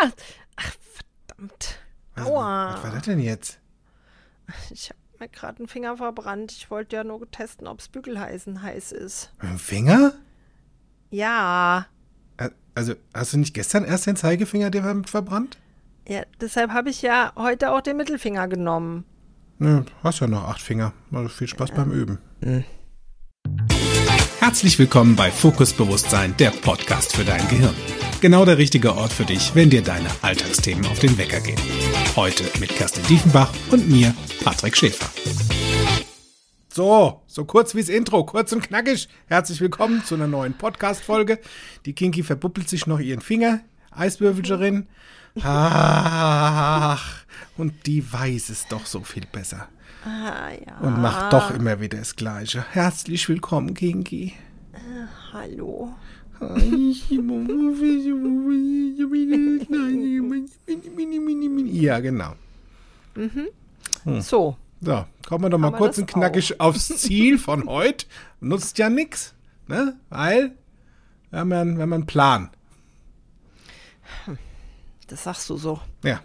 Ah! Ach, verdammt. Was, Aua. was war das denn jetzt? Ich habe mir gerade einen Finger verbrannt. Ich wollte ja nur testen, ob es Bügeleisen heiß ist. Dem Finger? Ja. Also, hast du nicht gestern erst den Zeigefinger dir ver- verbrannt? Ja, deshalb habe ich ja heute auch den Mittelfinger genommen. Nö, hast ja noch acht Finger. Also viel Spaß beim Üben. Herzlich willkommen bei Fokus Bewusstsein, der Podcast für dein Gehirn. Genau der richtige Ort für dich, wenn dir deine Alltagsthemen auf den Wecker gehen. Heute mit Kerstin Diefenbach und mir, Patrick Schäfer. So, so kurz wie's Intro, kurz und knackig. Herzlich willkommen zu einer neuen Podcast-Folge. Die Kinky verbuppelt sich noch ihren Finger, Eiswürfelcherin. Ach, und die weiß es doch so viel besser. Ah, ja. Und macht doch immer wieder das Gleiche. Herzlich willkommen, Kinky. Hallo. Ja, genau. So. So, kommen wir doch mal kurz das und knackig aufs Ziel von heute. Nutzt ja nix, ne? Weil wir haben ja, einen- wir haben einen Plan. Das sagst du so. Ja.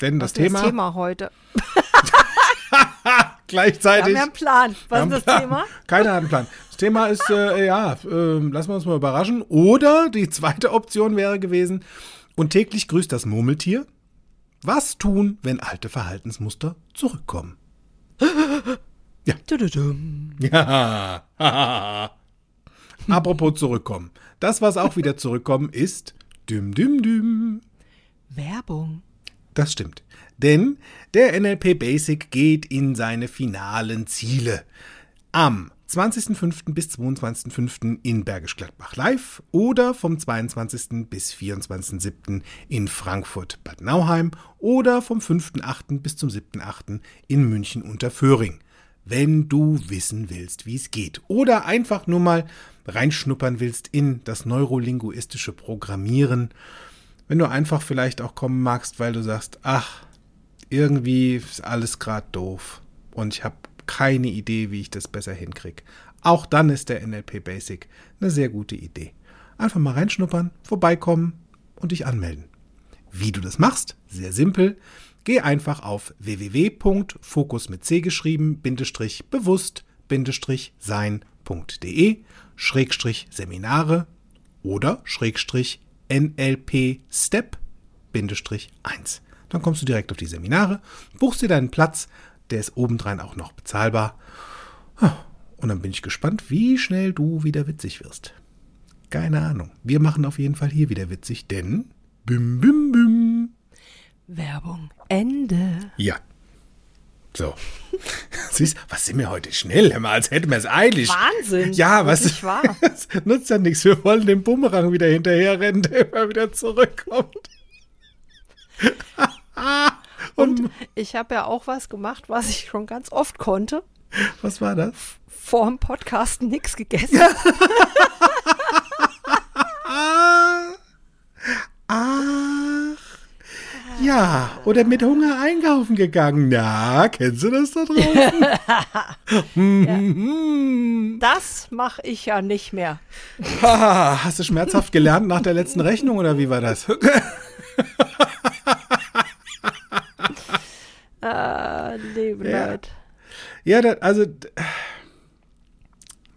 Denn das ist Thema, das Thema heute? Wir gleichzeitig. haben ja einen Plan. Was Wir haben ist das Plan. Thema? Keiner hat einen Plan. Das Thema ist, äh, ja, äh, lassen wir uns mal überraschen. Oder die zweite Option wäre gewesen, und täglich grüßt das Murmeltier. Was tun, wenn alte Verhaltensmuster zurückkommen? Tududum. Ja. Apropos zurückkommen. Das, was auch wieder zurückkommen, ist düm düm düm. Werbung. Das stimmt. Denn der NLP Basic geht in seine finalen Ziele. Am 20.05. bis 22.05. in Bergisch Gladbach live oder vom 22. bis 24.07. in Frankfurt Bad Nauheim oder vom 5.08. bis zum 7.08. in München unter Föhring. Wenn du wissen willst, wie es geht oder einfach nur mal reinschnuppern willst in das neurolinguistische Programmieren, wenn du einfach vielleicht auch kommen magst, weil du sagst, ach, irgendwie ist alles gerade doof und ich habe keine Idee, wie ich das besser hinkriege. Auch dann ist der NLP Basic eine sehr gute Idee. Einfach mal reinschnuppern, vorbeikommen und dich anmelden. Wie du das machst? Sehr simpel. Geh einfach auf www.fokus mit C geschrieben, Bindestrich bewusst, Bindestrich sein.de, Schrägstrich Seminare oder Schrägstrich NLP Step, Bindestrich 1. Dann kommst du direkt auf die Seminare, buchst dir deinen Platz, der ist obendrein auch noch bezahlbar. Und dann bin ich gespannt, wie schnell du wieder witzig wirst. Keine Ahnung. Wir machen auf jeden Fall hier wieder witzig, denn bim bim bim. Werbung. Ende. Ja. So. Siehst, was sind wir heute schnell, mal, als hätten wir es eilig. Wahnsinn. Ja, was Wirklich wahr. Es nutzt ja nichts. Wir wollen den Bumerang wieder hinterherrennen, der immer wieder zurückkommt. Und ich habe ja auch was gemacht, was ich schon ganz oft konnte. Was war das? Vor dem Podcast nichts gegessen. Ach. Ja, oder mit Hunger einkaufen gegangen. Na, kennst du das da draußen? Mhm. Das mache ich ja nicht mehr. Ah, Hast du schmerzhaft gelernt nach der letzten Rechnung oder wie war das? Äh, liebe Ja. Leute. Ja, das, also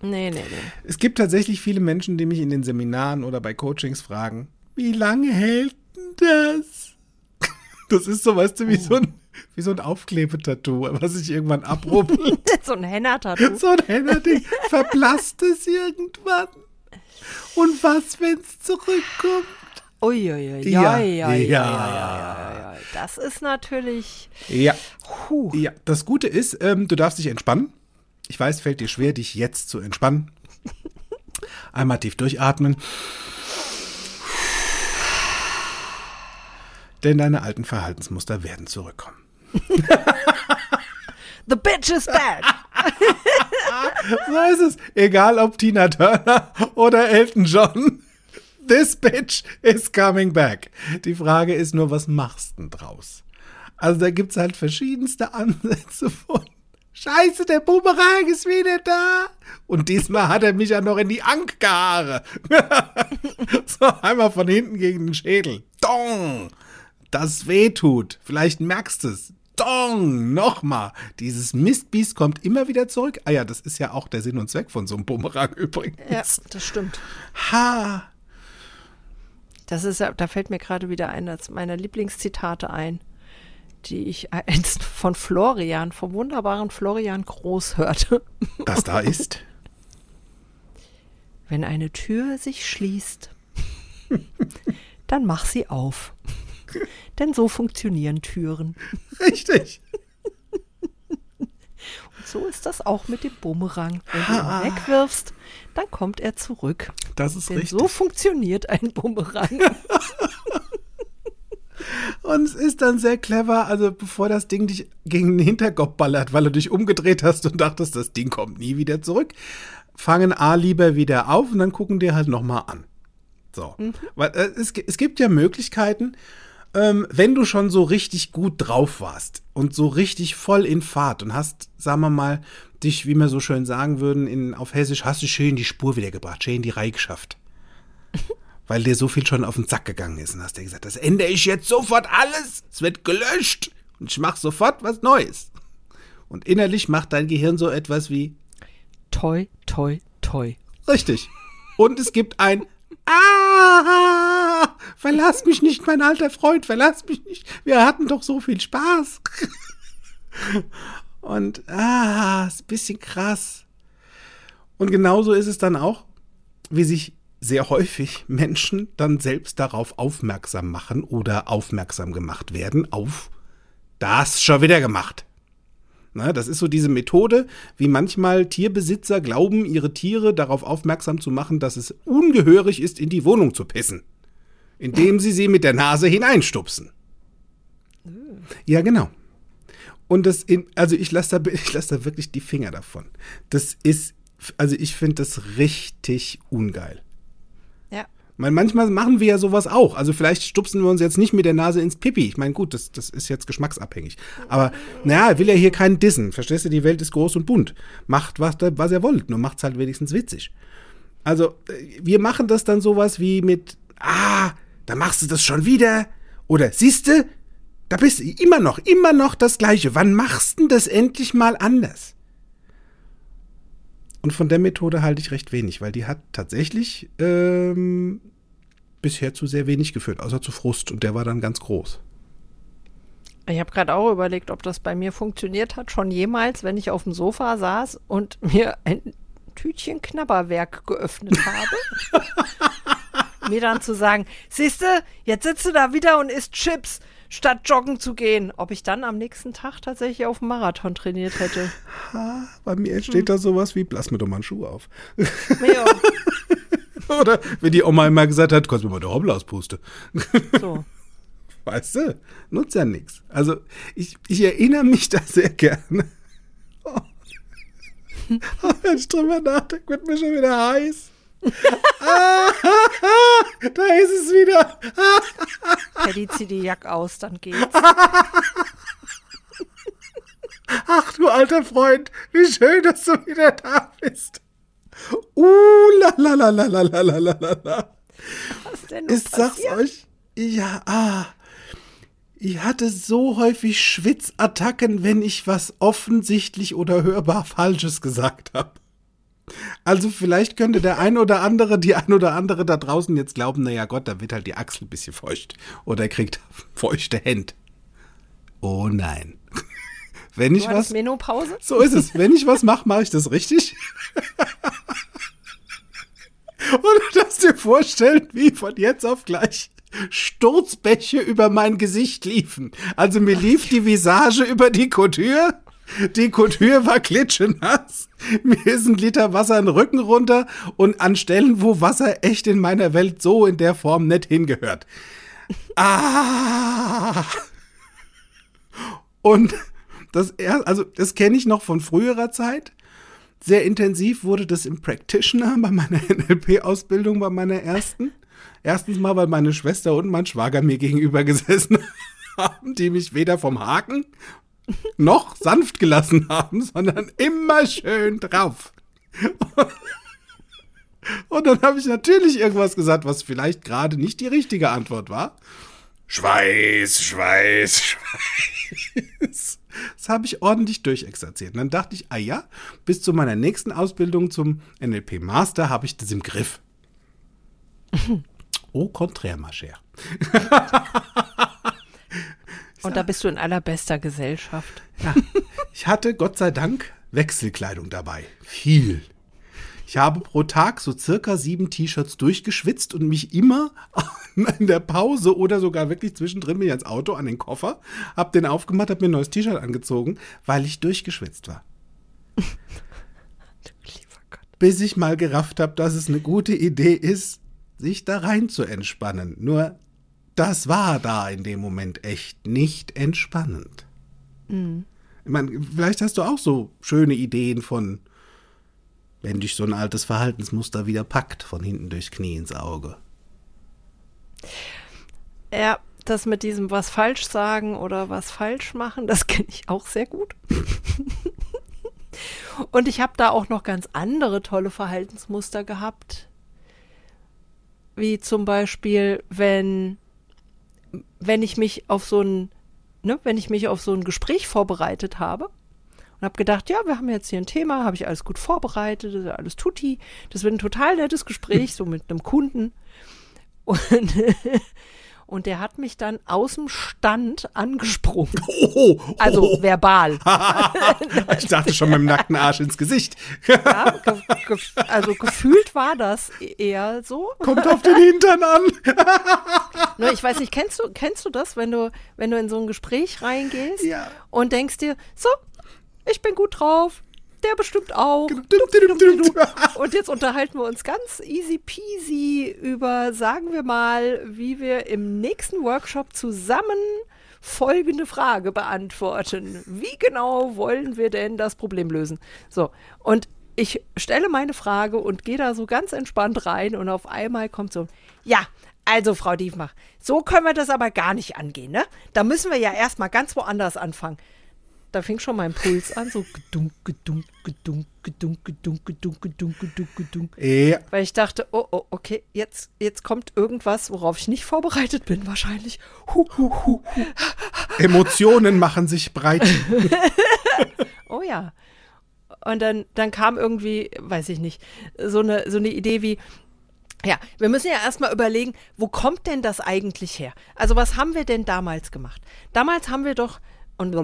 Nee, nee, nee. es gibt tatsächlich viele Menschen, die mich in den Seminaren oder bei Coachings fragen, wie lange hält denn das? Das ist so, weißt du, wie so ein, wie so ein Aufklebetattoo, was sich irgendwann abrubbelt. so ein Henna-Tattoo. so ein Händerding. Verblasst es irgendwann? Und was, wenn es zurückkommt? Uiuiui. Ja, Ja, ja, ja, ja. Das ist natürlich. Ja. Puh. Ja, das Gute ist, ähm, du darfst dich entspannen. Ich weiß, fällt dir schwer, dich jetzt zu entspannen. Einmal tief durchatmen. Denn deine alten Verhaltensmuster werden zurückkommen. The bitch is back. So ist es. Egal ob Tina Turner oder Elton John. This bitch is coming back. Die Frage ist nur, was machst du denn draus? Also da gibt es halt verschiedenste Ansätze von Scheiße, der Boomerang ist wieder da. Und diesmal hat er mich ja noch in die Ankerhaare. so einmal von hinten gegen den Schädel. Dong! Das wehtut. Vielleicht merkst du es. Dong! Nochmal. Dieses Mistbiest kommt immer wieder zurück. Ah ja, das ist ja auch der Sinn und Zweck von so einem Bumerang übrigens. Ja, das stimmt. Ha! Das ist da fällt mir gerade wieder eines meiner Lieblingszitate ein, die ich einst von Florian, vom wunderbaren Florian Groß hörte. Das da ist. Wenn eine Tür sich schließt, dann mach sie auf. Denn so funktionieren Türen. Richtig. So ist das auch mit dem Bumerang. Wenn du ihn wegwirfst, dann kommt er zurück. Das ist Denn richtig. so funktioniert ein Bumerang. Und es ist dann sehr clever, also bevor das Ding dich gegen den Hinterkopf ballert, weil du dich umgedreht hast und dachtest, das Ding kommt nie wieder zurück, fangen A lieber wieder auf und dann gucken dir halt nochmal an. So. Weil äh, es, es gibt ja Möglichkeiten, ähm, wenn du schon so richtig gut drauf warst und so richtig voll in Fahrt und hast, sagen wir mal, dich, wie wir so schön sagen würden, in, auf Hessisch, hast du schön die Spur wiedergebracht, schön die Reihe geschafft. Weil dir so viel schon auf den Sack gegangen ist und hast dir gesagt, das ändere ich jetzt sofort alles, es wird gelöscht und ich mache sofort was Neues. Und innerlich macht dein Gehirn so etwas wie, toi, toi, toi. Richtig. Und es gibt ein Ah! Verlass mich nicht, mein alter Freund, verlass mich nicht. Wir hatten doch so viel Spaß. Und ah, ist ein bisschen krass. Und genauso ist es dann auch, wie sich sehr häufig Menschen dann selbst darauf aufmerksam machen oder aufmerksam gemacht werden auf das schon wieder gemacht. Na, das ist so diese Methode, wie manchmal Tierbesitzer glauben, ihre Tiere darauf aufmerksam zu machen, dass es ungehörig ist, in die Wohnung zu pissen. Indem sie sie mit der Nase hineinstupsen. Ja, genau. Und das, in, also ich lasse da, lass da wirklich die Finger davon. Das ist, also ich finde das richtig ungeil. Ja. Weil manchmal machen wir ja sowas auch. Also vielleicht stupsen wir uns jetzt nicht mit der Nase ins Pipi. Ich meine, gut, das, das ist jetzt geschmacksabhängig. Aber naja, will ja hier keinen dissen. Verstehst du, die Welt ist groß und bunt. Macht, was, was ihr wollt, nur macht's halt wenigstens witzig. Also, äh, wir machen das dann sowas wie mit, ah, da machst du das schon wieder. Oder siehste, da bist du immer noch, immer noch das Gleiche. Wann machst du das endlich mal anders? Und von der Methode halte ich recht wenig, weil die hat tatsächlich ähm, bisher zu sehr wenig geführt, außer zu Frust. Und der war dann ganz groß. Ich habe gerade auch überlegt, ob das bei mir funktioniert hat, schon jemals, wenn ich auf dem Sofa saß und mir ein Tütchen Knabberwerk geöffnet habe. mir dann zu sagen, siehste, jetzt sitzt du da wieder und isst Chips, statt joggen zu gehen. Ob ich dann am nächsten Tag tatsächlich auf dem Marathon trainiert hätte. Ah, bei mir entsteht da sowas wie, lass mir doch mal einen Schuh auf. Ja, Oder wie die Oma immer gesagt hat, kannst du mir mal der Hobbel auspuste. so. Weißt du, nutzt ja nichts. Also ich, ich erinnere mich da sehr gerne. Oh. Oh, wenn ich drüber nachdenke, wird mir schon wieder heiß. ah, da ist es wieder. Paddy, zieh die Jack aus, dann geht's. Ach du alter Freund, wie schön, dass du wieder da bist. Uh, la la la la la la la la. Was denn Ich sag's passiert? euch, ja, ah. Ich hatte so häufig Schwitzattacken, wenn ich was offensichtlich oder hörbar Falsches gesagt habe. Also vielleicht könnte der ein oder andere, die ein oder andere da draußen jetzt glauben, naja Gott, da wird halt die Achsel ein bisschen feucht. Oder er kriegt feuchte Hände. Oh nein. Wenn ich was. Menopause? So ist es. Wenn ich was mache, mache ich das richtig. Und du darfst dir vorstellen, wie von jetzt auf gleich Sturzbäche über mein Gesicht liefen. Also mir lief die Visage über die Couture. Die Couture war klitschenass. Mir ist ein Liter Wasser in den Rücken runter und an Stellen, wo Wasser echt in meiner Welt so in der Form nicht hingehört. Ah! Und das also das kenne ich noch von früherer Zeit. Sehr intensiv wurde das im Practitioner bei meiner NLP-Ausbildung, bei meiner ersten. Erstens mal, weil meine Schwester und mein Schwager mir gegenüber gesessen haben, die mich weder vom Haken noch sanft gelassen haben, sondern immer schön drauf. Und dann habe ich natürlich irgendwas gesagt, was vielleicht gerade nicht die richtige Antwort war. Schweiß, Schweiß, Schweiß. Das habe ich ordentlich durchexerziert. Und dann dachte ich, ah ja, bis zu meiner nächsten Ausbildung zum NLP Master habe ich das im Griff. Au contraire, ma chère. Und da bist du in allerbester Gesellschaft. Ja, ich hatte Gott sei Dank Wechselkleidung dabei. Viel. Ich habe pro Tag so circa sieben T-Shirts durchgeschwitzt und mich immer in der Pause oder sogar wirklich zwischendrin bin ich ans Auto, an den Koffer, hab den aufgemacht, hab mir ein neues T-Shirt angezogen, weil ich durchgeschwitzt war. Lieber Gott. Bis ich mal gerafft habe, dass es eine gute Idee ist, sich da rein zu entspannen. Nur das war da in dem Moment echt nicht entspannend. Ich meine, vielleicht hast du auch so schöne Ideen von, wenn dich so ein altes Verhaltensmuster wieder packt, von hinten durchs Knie ins Auge. Ja, das mit diesem was falsch sagen oder was falsch machen, das kenne ich auch sehr gut. Und ich habe da auch noch ganz andere tolle Verhaltensmuster gehabt. Wie zum Beispiel, wenn, wenn ich mich auf so ein, ne, wenn ich mich auf so ein Gespräch vorbereitet habe und habe gedacht, ja, wir haben jetzt hier ein Thema, habe ich alles gut vorbereitet, alles tutti. Das wird ein total nettes Gespräch, so mit einem Kunden. Und, und der hat mich dann aus dem Stand angesprungen. Oh, oh, Also verbal. ich dachte schon mit dem nackten Arsch ins Gesicht. Ja, ge ge also gefühlt war das eher so. Kommt auf den Hintern an. Nur ich weiß nicht, kennst du, kennst du das, wenn du, wenn du in so ein Gespräch reingehst Ja. und denkst dir, so, ich bin gut drauf, der bestimmt auch. Und jetzt unterhalten wir uns ganz easy peasy über, sagen wir mal, wie wir im nächsten Workshop zusammen folgende Frage beantworten. Wie genau wollen wir denn das Problem lösen? So, und ich stelle meine Frage und gehe da so ganz entspannt rein und auf einmal kommt so, ja, also Frau Diefmach, so können wir das aber gar nicht angehen, ne? Da müssen wir ja erstmal ganz woanders anfangen. Da fing schon mein Puls an, so gedunk, gedunk, gedunk, gedunk, gedunk, gedunk, gedunk, gedunk, gedunk. Ja, Weil ich dachte, oh, oh, okay, jetzt, jetzt kommt irgendwas, worauf ich nicht vorbereitet bin, wahrscheinlich. Hu, hu, hu. Emotionen machen sich breit. Oh ja. Und dann, dann kam irgendwie, weiß ich nicht, so eine, so eine Idee wie, ja, wir müssen ja erstmal überlegen, wo kommt denn das eigentlich her? Also was haben wir denn damals gemacht? Damals haben wir doch und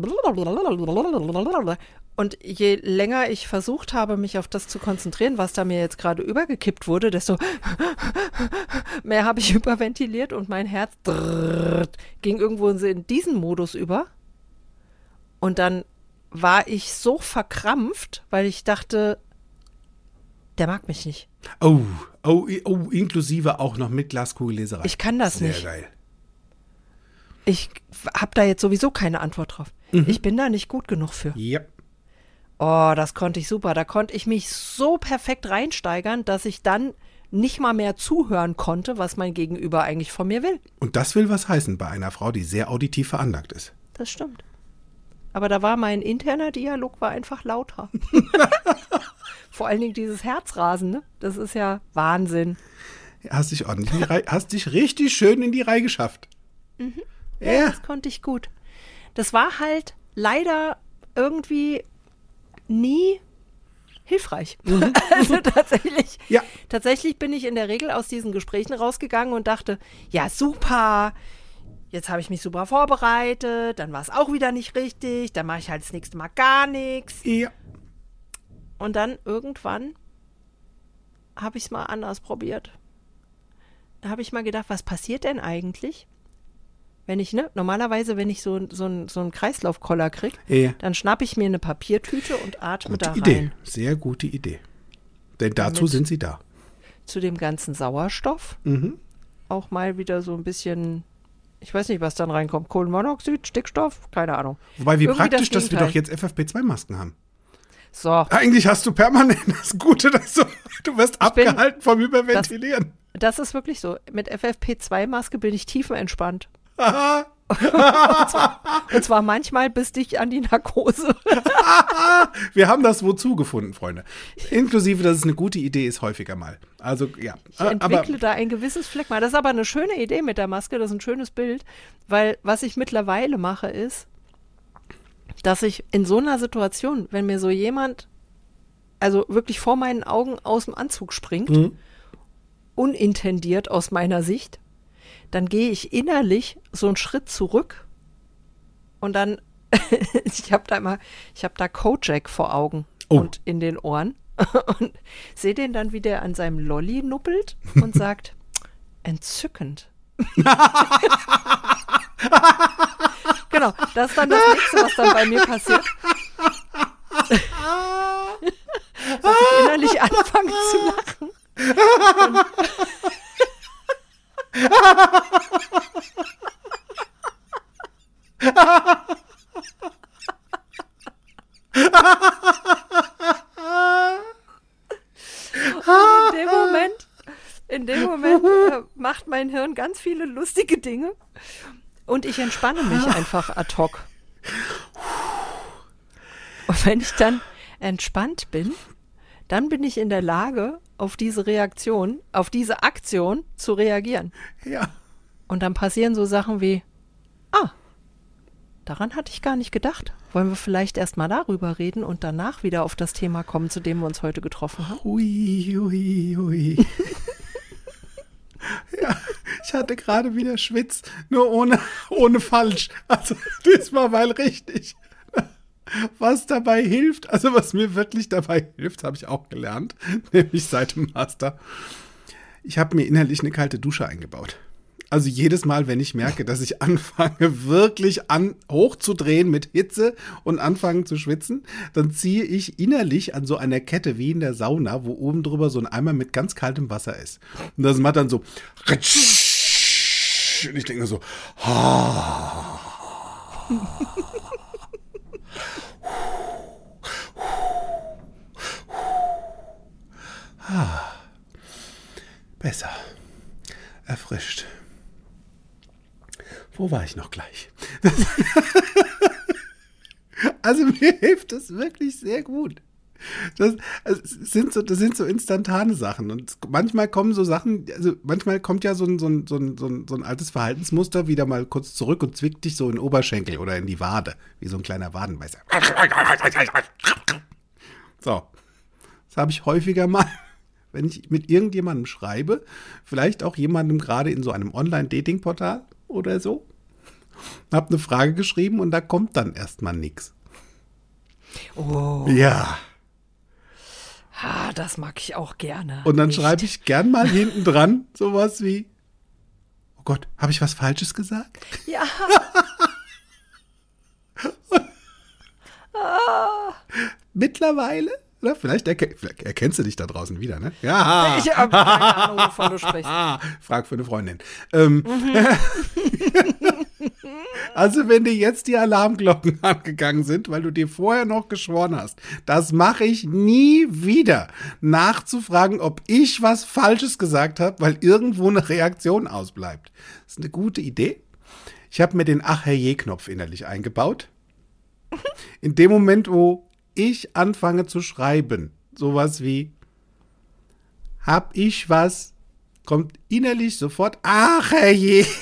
und je länger ich versucht habe, mich auf das zu konzentrieren, was da mir jetzt gerade übergekippt wurde, desto mehr habe ich überventiliert und mein Herz ging irgendwo in diesen Modus über. Und dann war ich so verkrampft, weil ich dachte, der mag mich nicht. Oh, oh, oh, inklusive auch noch mit Glaskugelleserei. Ich kann das Sehr nicht. geil. Ich habe da jetzt sowieso keine Antwort drauf. Ich bin da nicht gut genug für. Ja. Oh, das konnte ich super. Da konnte ich mich so perfekt reinsteigern, dass ich dann nicht mal mehr zuhören konnte, was mein Gegenüber eigentlich von mir will. Und das will was heißen bei einer Frau, die sehr auditiv veranlagt ist. Das stimmt. Aber da war mein interner Dialog war einfach lauter. Vor allen Dingen dieses Herzrasen, ne? Das ist ja Wahnsinn. Hast dich ordentlich in die Reihe, hast dich richtig schön in die Reihe geschafft. Ja. Das konnte ich gut. Das war halt leider irgendwie nie hilfreich. Also tatsächlich, Ja. tatsächlich bin ich in der Regel aus diesen Gesprächen rausgegangen und dachte, ja, super, jetzt habe ich mich super vorbereitet, dann war es auch wieder nicht richtig, dann mache ich halt das nächste Mal gar nichts. Ja. Und dann irgendwann habe ich es mal anders probiert. Da habe ich mal gedacht, was passiert denn eigentlich, wenn ich, ne, normalerweise, wenn ich so, so, ein- so einen Kreislaufkoller kriege, Ja. dann schnappe ich mir eine Papiertüte und atme da Gute Idee. rein. Sehr gute Idee. Denn dazu Damit- sind sie da. Zu dem ganzen Sauerstoff Mhm. auch mal wieder so ein bisschen, ich weiß nicht, was dann reinkommt, Kohlenmonoxid, Stickstoff, keine Ahnung. Wobei, wie Irgendwie praktisch, das dass wir doch jetzt FFP2-Masken haben. So, Eigentlich hast du permanent das Gute, dass du, du wirst bin- abgehalten vom Überventilieren. das ist wirklich so. Mit FFP2-Maske bin ich tiefenentspannt. Und, zwar, und zwar manchmal bis dich an die Narkose. Wir haben das wozu gefunden, Freunde. Inklusive, dass es eine gute Idee ist, häufiger mal. Also, ja. Ich entwickle da ein gewisses Fleckmal. Das ist aber eine schöne Idee mit der Maske, das ist ein schönes Bild, weil was ich mittlerweile mache ist, dass ich in so einer Situation, wenn mir so jemand, also wirklich vor meinen Augen aus dem Anzug springt, Mhm. unintendiert aus meiner Sicht, dann gehe ich innerlich so einen Schritt zurück und dann, ich habe da immer, ich habe da Kojak vor Augen Oh. und in den Ohren und sehe den dann, wie der an seinem Lolli nuppelt und sagt, entzückend. genau, das ist dann das nächste, was dann bei mir passiert. Dass ich innerlich anfange zu lachen. Und in dem Moment, in dem Moment äh, macht mein Hirn ganz viele lustige Dinge und ich entspanne mich einfach ad hoc. Und wenn ich dann entspannt bin, dann bin ich in der Lage, auf diese Reaktion, auf diese Aktion zu reagieren. Ja. Und dann passieren so Sachen wie, ah, daran hatte ich gar nicht gedacht. Wollen wir vielleicht erst mal darüber reden und danach wieder auf das Thema kommen, zu dem wir uns heute getroffen haben? Hui, hui, hui. ja, ich hatte gerade wieder Schwitz, nur ohne, ohne falsch. Also diesmal mal richtig. Was dabei hilft, also was mir wirklich dabei hilft, habe ich auch gelernt, nämlich seit dem Master. Ich habe mir innerlich eine kalte Dusche eingebaut. Also jedes Mal, wenn ich merke, dass ich anfange, wirklich an, hochzudrehen mit Hitze und anfangen zu schwitzen, dann ziehe ich innerlich an so einer Kette wie in der Sauna, wo oben drüber so ein Eimer mit ganz kaltem Wasser ist. Und das macht dann so. Und ich denke mir so, besser. Erfrischt. Wo war ich noch gleich? also mir hilft das wirklich sehr gut. Das, also es sind so, das sind so instantane Sachen. Und manchmal kommen so Sachen, also manchmal kommt ja so ein, so, ein, so, ein, so, ein, so ein altes Verhaltensmuster wieder mal kurz zurück und zwickt dich so in den Oberschenkel oder in die Wade, wie so ein kleiner Wadenbeißer. So, das habe ich häufiger mal, wenn ich mit irgendjemandem schreibe, vielleicht auch jemandem gerade in so einem Online-Dating-Portal oder so, habe eine Frage geschrieben und da kommt dann erstmal nichts. Oh, Ja. ah, das mag ich auch gerne. Und dann Nicht. schreibe ich gern mal hinten dran sowas wie, oh Gott, habe ich was Falsches gesagt? Ja, Mittlerweile? Oder vielleicht, erke vielleicht erkennst du dich da draußen wieder, ne? Ja. ich habe keine Ahnung, wovon du sprichst. Frag für eine Freundin. Ähm, also, wenn dir jetzt die Alarmglocken angegangen sind, weil du dir vorher noch geschworen hast, das mache ich nie wieder, nachzufragen, ob ich was Falsches gesagt habe, weil irgendwo eine Reaktion ausbleibt. Das ist eine gute Idee. Ich habe mir den Ach herrje-Knopf innerlich eingebaut. In dem Moment, wo ich anfange zu schreiben, sowas wie hab ich was, kommt innerlich sofort, ach herrje.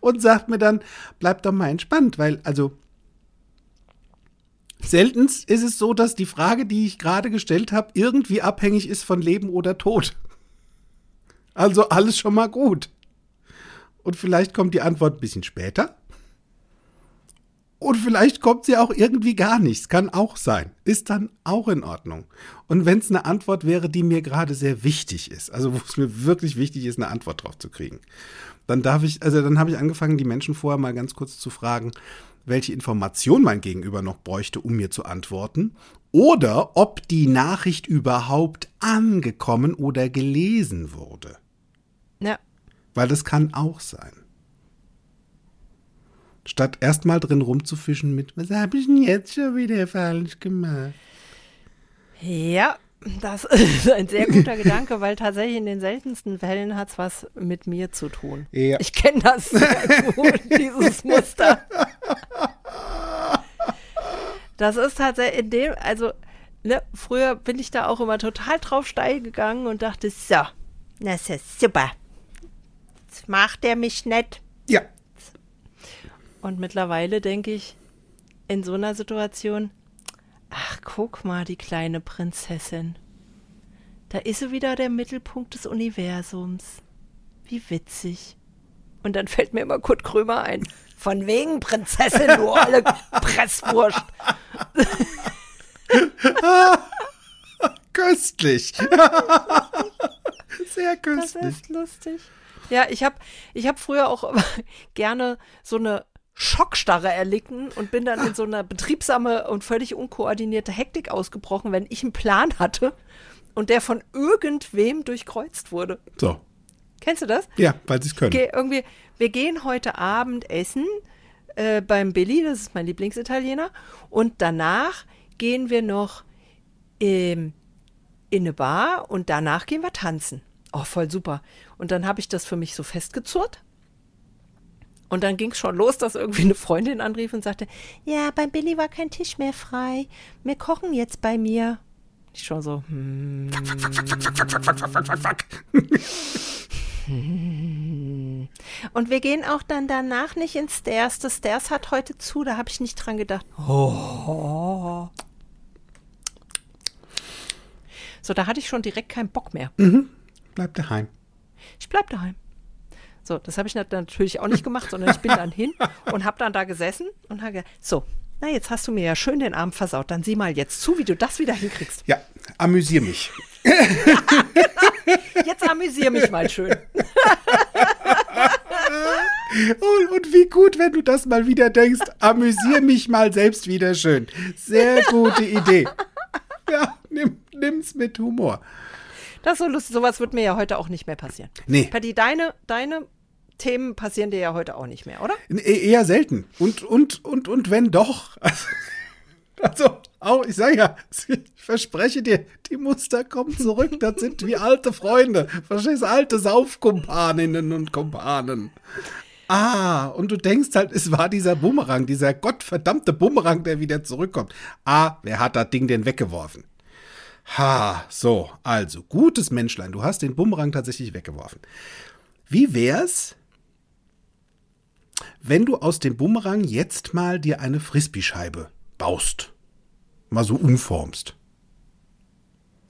Und sagt mir dann, bleib doch mal entspannt, weil, also, seltenst ist es so, dass die Frage, die ich gerade gestellt habe, irgendwie abhängig ist von Leben oder Tod. Also alles schon mal gut. Und vielleicht kommt die Antwort ein bisschen später. Und vielleicht kommt sie auch irgendwie gar nichts. Kann auch sein. Ist dann auch in Ordnung. Und wenn es eine Antwort wäre, die mir gerade sehr wichtig ist, also wo es mir wirklich wichtig ist, eine Antwort drauf zu kriegen, dann darf ich, also dann habe ich angefangen, die Menschen vorher mal ganz kurz zu fragen, welche Information mein Gegenüber noch bräuchte, um mir zu antworten. Oder ob die Nachricht überhaupt angekommen oder gelesen wurde. Ja. Weil das kann auch sein. Statt erstmal drin rumzufischen mit, was habe ich denn jetzt schon wieder falsch gemacht? Ja, Das ist ein sehr guter Gedanke, weil tatsächlich in den seltensten Fällen hat es was mit mir zu tun. Ja. Ich kenne das sehr gut, dieses Muster. Das ist tatsächlich in dem, also ne, früher bin ich da auch immer total drauf steil gegangen und dachte, so, das ist super. Jetzt macht er mich nett. Und mittlerweile denke ich in so einer Situation, ach, guck mal, die kleine Prinzessin. Da ist sie wieder der Mittelpunkt des Universums. Wie witzig. Und dann fällt mir immer Kurt Krömer ein. Von wegen Prinzessin, du alle Presswurst. Köstlich. Sehr Das köstlich. ist lustig. Ja, ich habe ich hab früher auch gerne so eine Schockstarre erlitten und bin dann in so eine betriebsame und völlig unkoordinierte Hektik ausgebrochen, wenn ich einen Plan hatte und der von irgendwem durchkreuzt wurde. So. Kennst du das? Ja, weil sie es können. Geh, irgendwie, wir gehen heute Abend essen äh, beim Billy, das ist mein Lieblingsitaliener, und danach gehen wir noch ähm, in eine Bar und danach gehen wir tanzen. Oh, voll super. Und dann habe ich das für mich so festgezurrt. Und dann ging es schon los, dass irgendwie eine Freundin anrief und sagte, ja, beim Billy war kein Tisch mehr frei. Wir kochen jetzt bei mir. Ich schon so, hm. Und wir gehen auch dann danach nicht ins Stairs. Das Stairs hat heute zu, da habe ich nicht dran gedacht. Oh. So, da hatte ich schon direkt keinen Bock mehr. Bleib daheim. Ich bleib daheim. So, das habe ich nat- natürlich auch nicht gemacht, sondern ich bin dann hin und habe dann da gesessen und habe gesagt, so, na jetzt hast du mir ja schön den Abend versaut, dann sieh mal jetzt zu, wie du das wieder hinkriegst. Ja, amüsier mich. Jetzt amüsier mich mal schön. Und, und wie gut, wenn du das mal wieder denkst, amüsier mich mal selbst wieder schön. Sehr gute Idee. Ja, nimm, nimm's mit Humor. Das ist so lustig, sowas wird mir ja heute auch nicht mehr passieren. Nee. Patty, deine, deine Themen passieren dir ja heute auch nicht mehr, oder? E- Eher selten. Und, und, und, und wenn doch. Also, auch, ich sage ja, ich verspreche dir, die Muster kommen zurück. Das sind wie alte Freunde. Verstehst du? Alte Saufkumpaninnen und Kumpanen. Ah, und du denkst halt, es war dieser Bumerang, dieser gottverdammte Bumerang, der wieder zurückkommt. Ah, wer hat das Ding denn weggeworfen? Ha, so, also, gutes Menschlein, du hast den Bumerang tatsächlich weggeworfen. Wie wär's, wenn du aus dem Bumerang jetzt mal dir eine Frisbee-Scheibe baust, mal so umformst.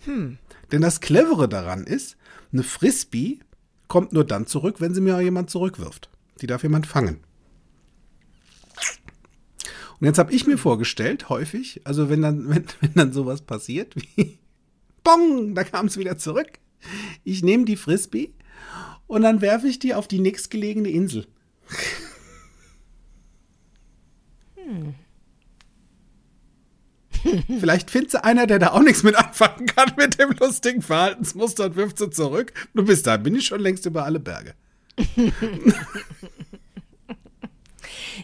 Hm. Denn das Clevere daran ist, eine Frisbee kommt nur dann zurück, wenn sie mir jemand zurückwirft. Die darf jemand fangen. Und jetzt habe ich mir vorgestellt, häufig, also wenn dann, wenn, wenn dann sowas passiert, wie Bong, da kam es wieder zurück. Ich nehme die Frisbee und dann werfe ich die auf die nächstgelegene Insel. Vielleicht findet sie einer, der da auch nichts mit anfangen kann mit dem lustigen Verhaltensmuster und wirft sie zurück. Du bist da, bin ich schon längst über alle Berge.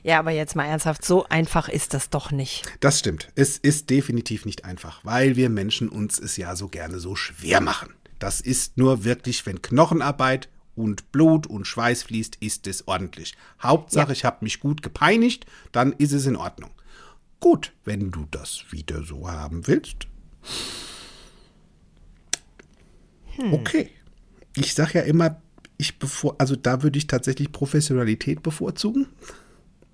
Ja, aber jetzt mal ernsthaft, so einfach ist das doch nicht. Das stimmt. Es ist definitiv nicht einfach, weil wir Menschen uns es ja so gerne so schwer machen. Das ist nur wirklich, wenn Knochenarbeit und Blut und Schweiß fließt, ist es ordentlich. Hauptsache, Ja. ich habe mich gut gepeinigt, dann ist es in Ordnung. Gut, wenn du das wieder so haben willst. Okay. Ich sage ja immer, ich bevor, also da würde ich tatsächlich Professionalität bevorzugen.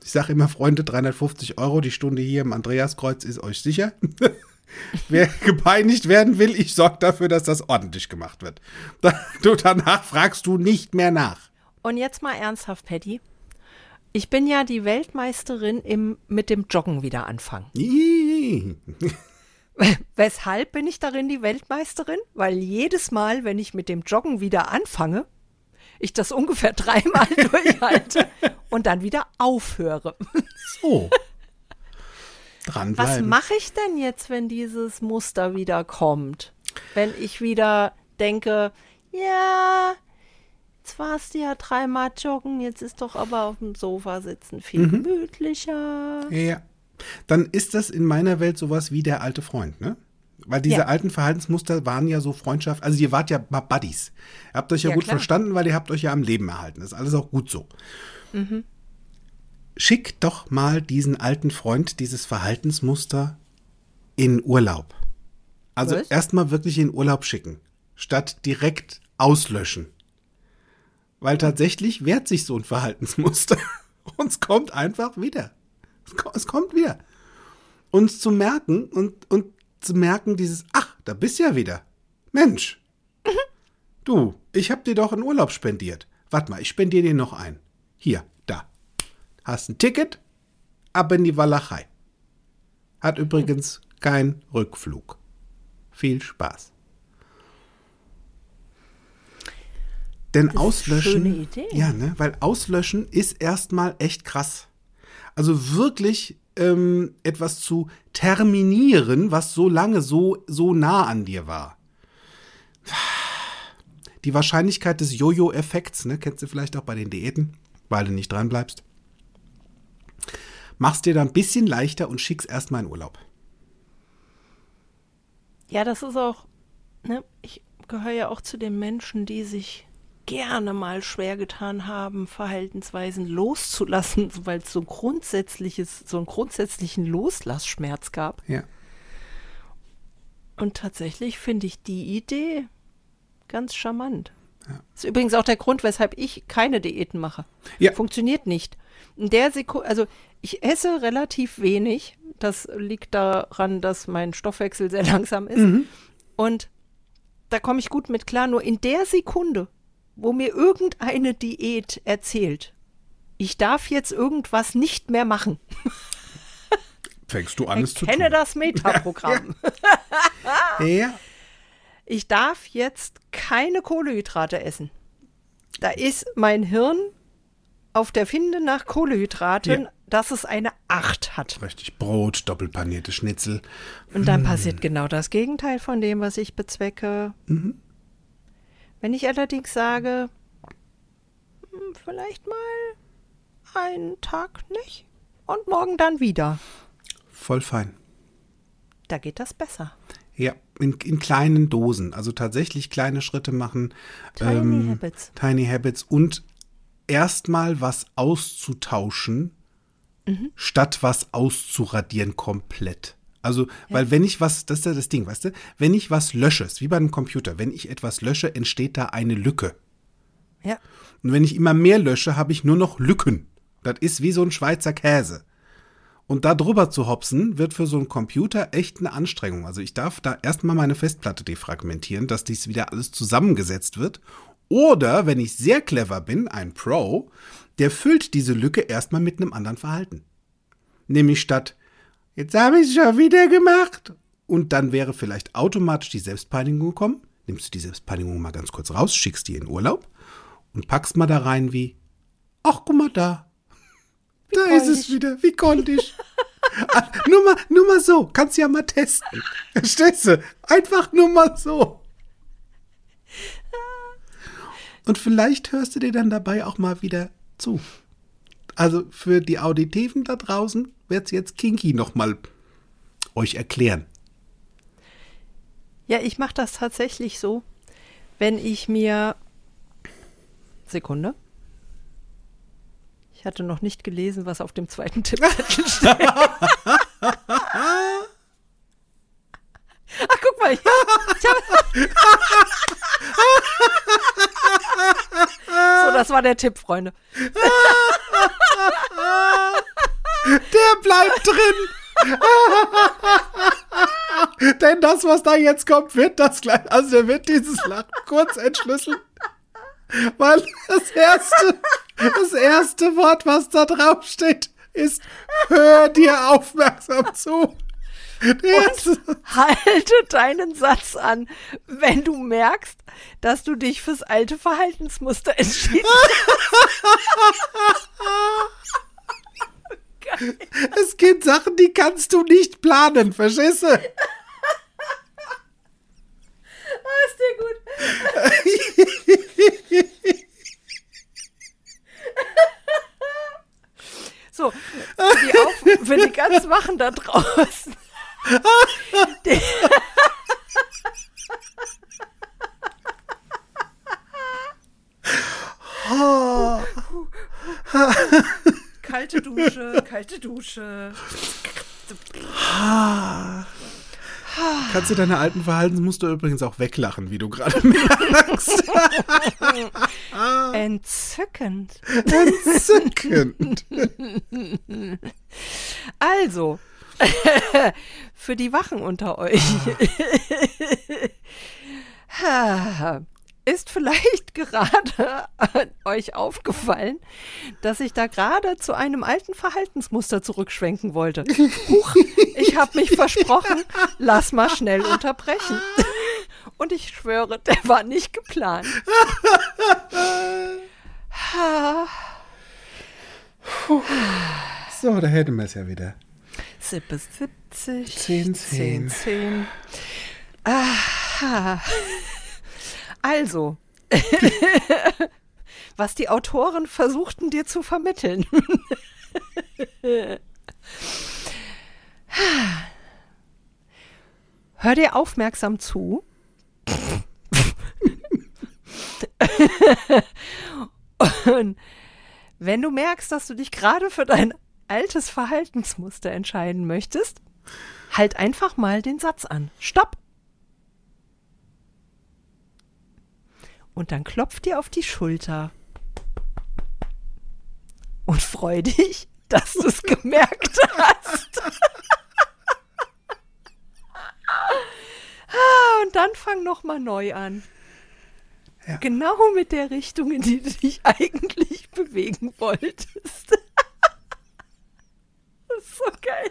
Ich sage immer, Freunde, 350 Euro die Stunde hier im Andreaskreuz ist euch sicher. Wer gepeinigt werden will, ich sorge dafür, dass das ordentlich gemacht wird. Du, danach fragst du nicht mehr nach. Und jetzt mal ernsthaft, Patty. Ich bin ja die Weltmeisterin im mit dem Joggen wieder anfangen. Weshalb bin ich darin die Weltmeisterin? Weil jedes Mal, wenn ich mit dem Joggen wieder anfange, ich das ungefähr dreimal durchhalte und dann wieder aufhöre. So. Was Dranbleiben. mache ich denn jetzt, wenn dieses Muster wieder kommt? Wenn ich wieder denke, ja, jetzt warst du ja dreimal joggen, jetzt ist doch aber auf dem Sofa sitzen viel gemütlicher. Ja. Dann ist das in meiner Welt sowas wie der alte Freund, ne? Weil diese Ja. alten Verhaltensmuster waren ja so Freundschaft, also ihr wart ja mal Buddies. Ihr habt euch ja, Ja, gut klar. verstanden, weil ihr habt euch ja am Leben erhalten. Das ist alles auch gut so. Mhm. Schick doch mal diesen alten Freund, dieses Verhaltensmuster in Urlaub. Also erstmal wirklich in Urlaub schicken, statt direkt auslöschen. Weil tatsächlich wehrt sich so ein Verhaltensmuster. Und es kommt einfach wieder. Es ko- Es kommt wieder. Uns zu merken und, und zu merken, dieses, ach, da bist du ja wieder. Mensch. Du, ich hab dir doch einen Urlaub spendiert. Warte mal, ich spendiere dir noch einen. Hier. Hast ein Ticket, ab in die Walachei. Hat übrigens kein Rückflug. Viel Spaß. Denn auslöschen. schöne Idee. Ja, ne? Weil auslöschen ist erstmal echt krass. Also wirklich ähm, etwas zu terminieren, was so lange so, so nah an dir war. Die Wahrscheinlichkeit des Jojo-Effekts, ne, kennst du vielleicht auch bei den Diäten, weil du nicht dran bleibst. Machst dir da ein bisschen leichter und schickst erstmal in Urlaub. Ja, das ist auch, ne, ich gehöre ja auch zu den Menschen, die sich gerne mal schwer getan haben, Verhaltensweisen loszulassen, weil es so ein grundsätzliches, so einen grundsätzlichen Loslassschmerz gab. Ja. Und tatsächlich finde ich die Idee ganz charmant. Das ist übrigens auch der Grund, weshalb ich keine Diäten mache. Ja. Funktioniert nicht. In der Sekunde, also ich esse relativ wenig. Das liegt daran, dass mein Stoffwechsel sehr langsam ist. Und da komme ich gut mit klar. Nur in der Sekunde, wo mir irgendeine Diät erzählt, ich darf jetzt irgendwas nicht mehr machen. Fängst du an, es zu Kenne tun. das Metaprogramm. Ja. Ich darf jetzt keine Kohlehydrate essen. Da ist mein Hirn auf der Finde nach Kohlehydraten, Ja. dass es eine 8 hat. Richtig. Brot, doppelpanierte Schnitzel. Und dann passiert genau das Gegenteil von dem, was ich bezwecke. Wenn ich allerdings sage, hm, vielleicht mal einen Tag nicht und morgen dann wieder, Voll fein. da geht das besser. Ja, in, in kleinen Dosen. Also tatsächlich kleine Schritte machen. Tiny Habits. Tiny Habits. Und erstmal was auszutauschen, Mhm. statt was auszuradieren komplett. Also, weil wenn ich was, das ist ja das Ding, weißt du, wenn ich was lösche, ist wie bei einem Computer, wenn ich etwas lösche, entsteht da eine Lücke. Ja. Und wenn ich immer mehr lösche, habe ich nur noch Lücken. Das ist wie so ein Schweizer Käse. Und da drüber zu hopsen, wird für so einen Computer echt eine Anstrengung. Also ich darf da erstmal meine Festplatte defragmentieren, dass dies wieder alles zusammengesetzt wird. Oder, wenn ich sehr clever bin, ein Pro, der füllt diese Lücke erstmal mit einem anderen Verhalten. Nämlich statt, jetzt habe ich es schon wieder gemacht. Und dann wäre vielleicht automatisch die Selbstpeinigung gekommen. Nimmst du die Selbstpeinigung mal ganz kurz raus, schickst die in Urlaub und packst mal da rein wie, ach, guck mal da. Da ist es wieder, wie konnte ich. Ah, nur, mal, nur mal so, kannst ja mal testen. Verstehst du? Einfach nur mal so. Und vielleicht hörst du dir dann dabei auch mal wieder zu. Also für die Auditiven da draußen wird es jetzt Kinky nochmal euch erklären. Ja, ich mache das tatsächlich so, wenn ich mir. Sekunde. Ich hatte noch nicht gelesen, was auf dem zweiten Tippzettel steht. Ach, guck mal, ich, ich hab, So, das war der Tipp, Freunde. Der bleibt drin. Denn das, was da jetzt kommt, wird das gleich. Also der wird dieses Lachen kurz entschlüsseln. Weil das erste, das erste Wort, was da drauf steht, ist hör dir aufmerksam zu. Erste- Halte deinen Satz an, wenn du merkst, dass du dich fürs alte Verhaltensmuster entschieden es gibt Sachen, die kannst du nicht planen, verstehst du? Ah, ist dir gut. so, die auf, wenn die ganz wachen da draußen. Die, kalte Dusche, kalte Dusche. Kannst du deine alten Verhaltensmuster übrigens auch weglachen, wie du gerade merkst. Entzückend. Entzückend. Also, für die Wachen unter euch. Ist vielleicht gerade euch aufgefallen, dass ich da gerade zu einem alten Verhaltensmuster zurückschwenken wollte. Huch, ich habe mich versprochen, lass mal schnell unterbrechen. Und ich schwöre, der war nicht geplant. So, da hätten wir es ja wieder. Sippe 70. 10, 10. 10, 10. Aha. Also, was die Autoren versuchten dir zu vermitteln. Hör dir aufmerksam zu. Und wenn du merkst, dass du dich gerade für dein altes Verhaltensmuster entscheiden möchtest, halt einfach mal den Satz an. Stopp! Und dann klopf dir auf die Schulter. Und freu dich, dass du es gemerkt hast. Ah, Und dann fang noch mal neu an. Ja. Genau mit der Richtung, in die du dich eigentlich bewegen wolltest. das ist so geil.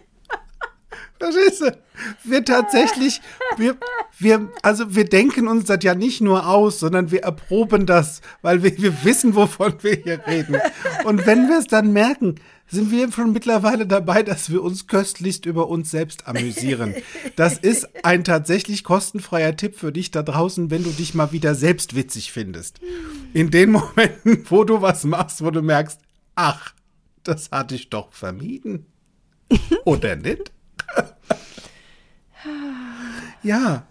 Verstehst du? Wir tatsächlich, wir, wir, also wir denken uns das ja nicht nur aus, sondern wir erproben das, weil wir, wir wissen, wovon wir hier reden. Und wenn wir es dann merken, sind wir schon mittlerweile dabei, dass wir uns köstlichst über uns selbst amüsieren. Das ist ein tatsächlich kostenfreier Tipp für dich da draußen, wenn du dich mal wieder selbst witzig findest. In den Momenten, wo du was machst, wo du merkst, ach, das hatte ich doch vermieden. Oder nicht? Ja,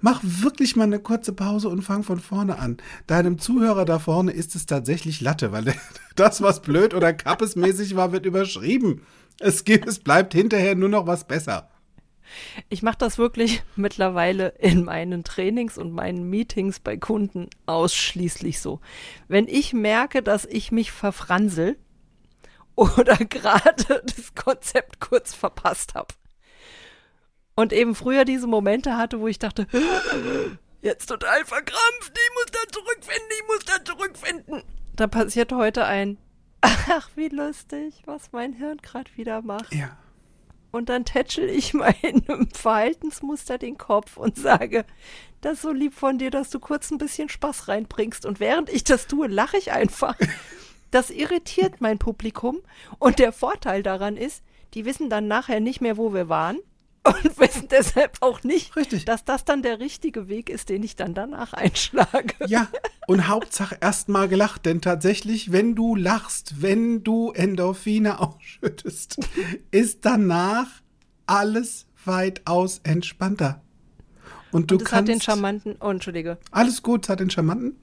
mach wirklich mal eine kurze Pause und fang von vorne an. Deinem Zuhörer da vorne ist es tatsächlich Latte, weil das, was blöd oder kappesmäßig war, wird überschrieben. Es, gibt, es bleibt hinterher nur noch was besser. Ich mache das wirklich mittlerweile in meinen Trainings und meinen Meetings bei Kunden ausschließlich so. Wenn ich merke, dass ich mich verfransel oder gerade das Konzept kurz verpasst habe und eben früher diese Momente hatte, wo ich dachte, jetzt total verkrampft, ich muss da zurückfinden, ich muss da zurückfinden. Da passiert heute ein, ach wie lustig, was mein Hirn gerade wieder macht. Ja. Und dann tätschel ich meinem Verhaltensmuster den Kopf und sage, das ist so lieb von dir, dass du kurz ein bisschen Spaß reinbringst. Und während ich das tue, lache ich einfach. Das irritiert mein Publikum. Und der Vorteil daran ist, die wissen dann nachher nicht mehr, wo wir waren. Und wissen deshalb auch nicht, Richtig. dass das dann der richtige Weg ist, den ich dann danach einschlage. Ja, und Hauptsache erst mal gelacht, denn tatsächlich, wenn du lachst, wenn du Endorphine ausschüttest, ist danach alles weitaus entspannter. Und du Und es hat den kannst. charmanten, oh, entschuldige, alles gut, es hat den charmanten.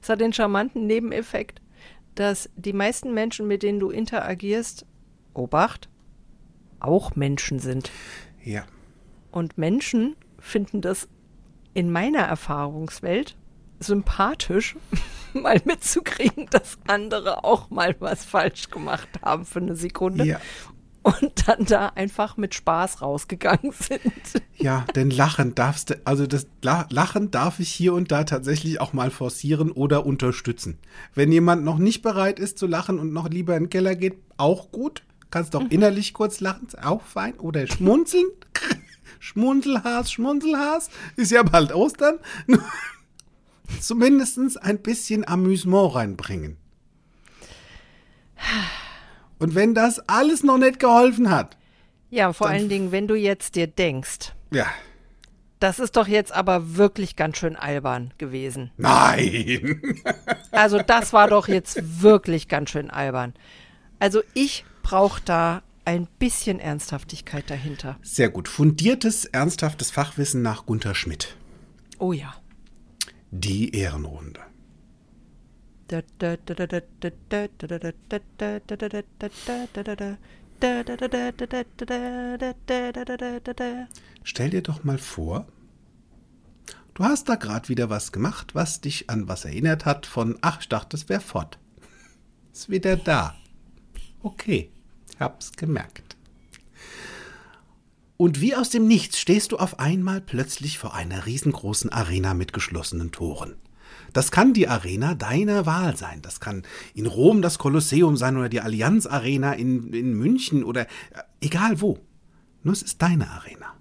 es hat den charmanten Nebeneffekt, dass die meisten Menschen, mit denen du interagierst, Obacht, auch Menschen sind. Ja. Und Menschen finden das in meiner Erfahrungswelt sympathisch, mal mitzukriegen, dass andere auch mal was falsch gemacht haben für eine Sekunde. Ja. Und dann da einfach mit Spaß rausgegangen sind. Ja, denn Lachen darfst du, also das La Lachen darf ich hier und da tatsächlich auch mal forcieren oder unterstützen. Wenn jemand noch nicht bereit ist zu lachen und noch lieber in den Keller geht, auch gut. Kannst auch innerlich kurz lachen, auch fein. Oder schmunzeln. Schmunzelhaas, Schmunzelhaas. Ist ja bald Ostern. Zumindest ein bisschen Amüsement reinbringen. Und wenn das alles noch nicht geholfen hat, Ja, vor allen Dingen, wenn du jetzt dir denkst, ja, das ist doch jetzt aber wirklich ganz schön albern gewesen. nein. Also das war doch jetzt wirklich ganz schön albern. Also ich brauche da ein bisschen Ernsthaftigkeit dahinter. Sehr gut. Fundiertes, ernsthaftes Fachwissen nach Gunther Schmidt. Oh ja. Die Ehrenrunde. Stell dir doch mal vor, du hast da gerade wieder was gemacht, was dich an was erinnert hat von, ach, ich dachte, es wäre fort. Ist wieder da. Okay, hab's gemerkt. Und wie aus dem Nichts stehst du auf einmal plötzlich vor einer riesengroßen Arena mit geschlossenen Toren. Das kann die Arena deiner Wahl sein. Das kann in Rom das Kolosseum sein oder die Allianz Arena in, in München oder äh, egal wo. Nur es ist deine Arena.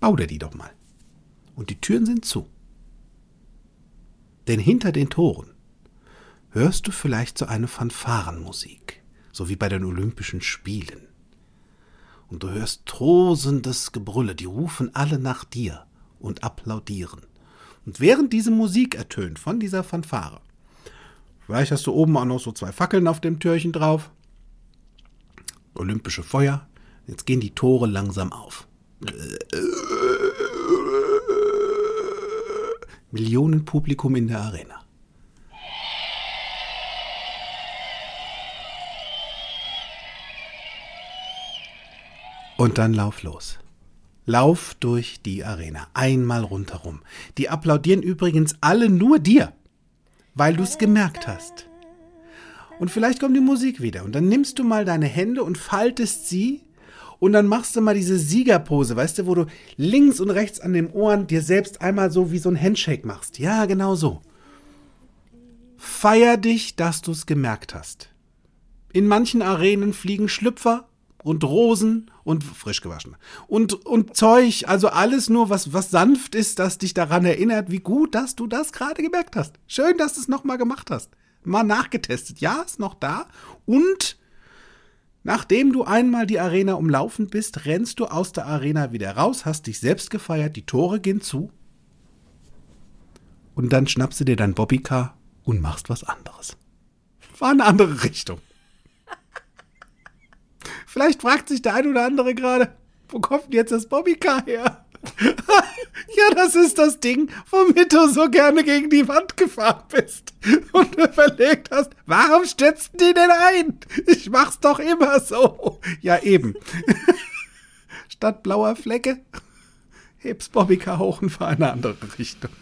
Bau dir die doch mal. Und die Türen sind zu. Denn hinter den Toren hörst du vielleicht so eine Fanfarenmusik, so wie bei den Olympischen Spielen. Und du hörst tosendes Gebrülle, die rufen alle nach dir und applaudieren. Und während diese Musik ertönt von dieser Fanfare, vielleicht hast du oben auch noch so zwei Fackeln auf dem Türchen drauf, olympische Feuer, jetzt gehen die Tore langsam auf. Millionen Publikum in der Arena. Und dann lauf los. Lauf durch die Arena, einmal rundherum. Die applaudieren übrigens alle nur dir, weil du es gemerkt hast. Und vielleicht kommt die Musik wieder und dann nimmst du mal deine Hände und faltest sie und dann machst du mal diese Siegerpose, weißt du, wo du links und rechts an den Ohren dir selbst einmal so wie so ein Handshake machst. Ja, genau so. Feier dich, dass du es gemerkt hast. In manchen Arenen fliegen Schlüpfer und Rosen und frisch gewaschen. Und, und Zeug, also alles nur, was, was sanft ist, das dich daran erinnert, wie gut, dass du das gerade gemerkt hast. Schön, dass du es nochmal gemacht hast. Mal nachgetestet. Ja, ist noch da. Und nachdem du einmal die Arena umlaufen bist, rennst du aus der Arena wieder raus, hast dich selbst gefeiert, die Tore gehen zu. Und dann schnappst du dir dein Bobbycar und machst was anderes. War eine andere Richtung. Vielleicht fragt sich der ein oder andere gerade, wo kommt denn jetzt das Bobbycar her? ja, das ist das Ding, womit du so gerne gegen die Wand gefahren bist und überlegt hast, warum stützen die denn ein? Ich mach's doch immer so. Ja, eben. Statt blauer Flecke hebst Bobbycar hoch und fahr in eine andere Richtung.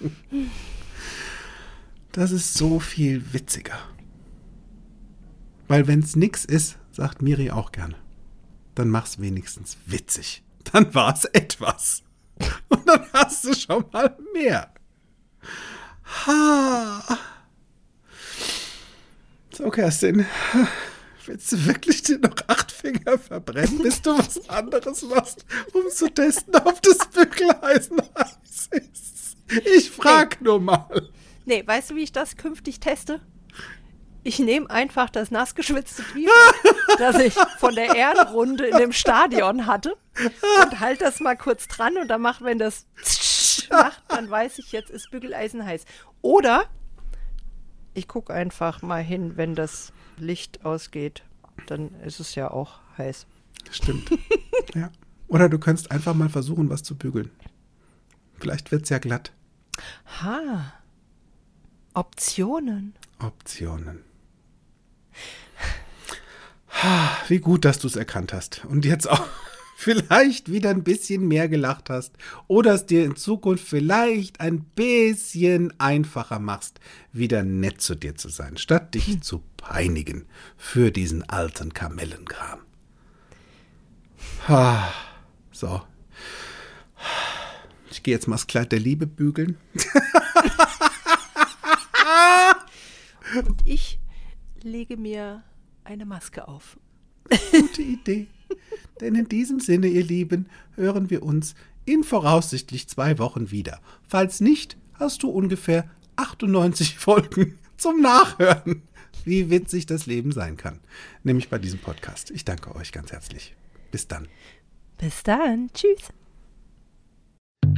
Das ist so viel witziger. Weil wenn's nix ist, sagt Miri auch gerne dann mach's wenigstens witzig. Dann war's etwas. Und dann hast du schon mal mehr. Ha. So, Kerstin. Willst du wirklich dir noch acht Finger verbrennen, bis du was anderes machst, um zu testen, ob das Bügeleisen heiß ist? Ich frag nee. nur mal. Nee, weißt du, wie ich das künftig teste? Ich nehme einfach das nass geschwitzte Bier, das ich von der Ehrenrunde in dem Stadion hatte und halte das mal kurz dran und dann macht, wenn das macht, dann weiß ich, jetzt ist Bügeleisen heiß. Oder ich gucke einfach mal hin, wenn das Licht ausgeht, dann ist es ja auch heiß. Stimmt. ja. Oder du könntest einfach mal versuchen, was zu bügeln. Vielleicht wird es ja glatt. Ha. Optionen. Optionen. Wie gut, dass du es erkannt hast und jetzt auch vielleicht wieder ein bisschen mehr gelacht hast oder es dir in Zukunft vielleicht ein bisschen einfacher machst, wieder nett zu dir zu sein, statt dich hm. zu peinigen für diesen alten Kamellenkram. So. Ich gehe jetzt mal das Kleid der Liebe bügeln. Und ich lege mir eine Maske auf. Gute Idee. Denn in diesem Sinne, ihr Lieben, hören wir uns in voraussichtlich zwei Wochen wieder. Falls nicht, hast du ungefähr 98 Folgen zum Nachhören, wie witzig das Leben sein kann. Nämlich bei diesem Podcast. Ich danke euch ganz herzlich. Bis dann. Bis dann. Tschüss.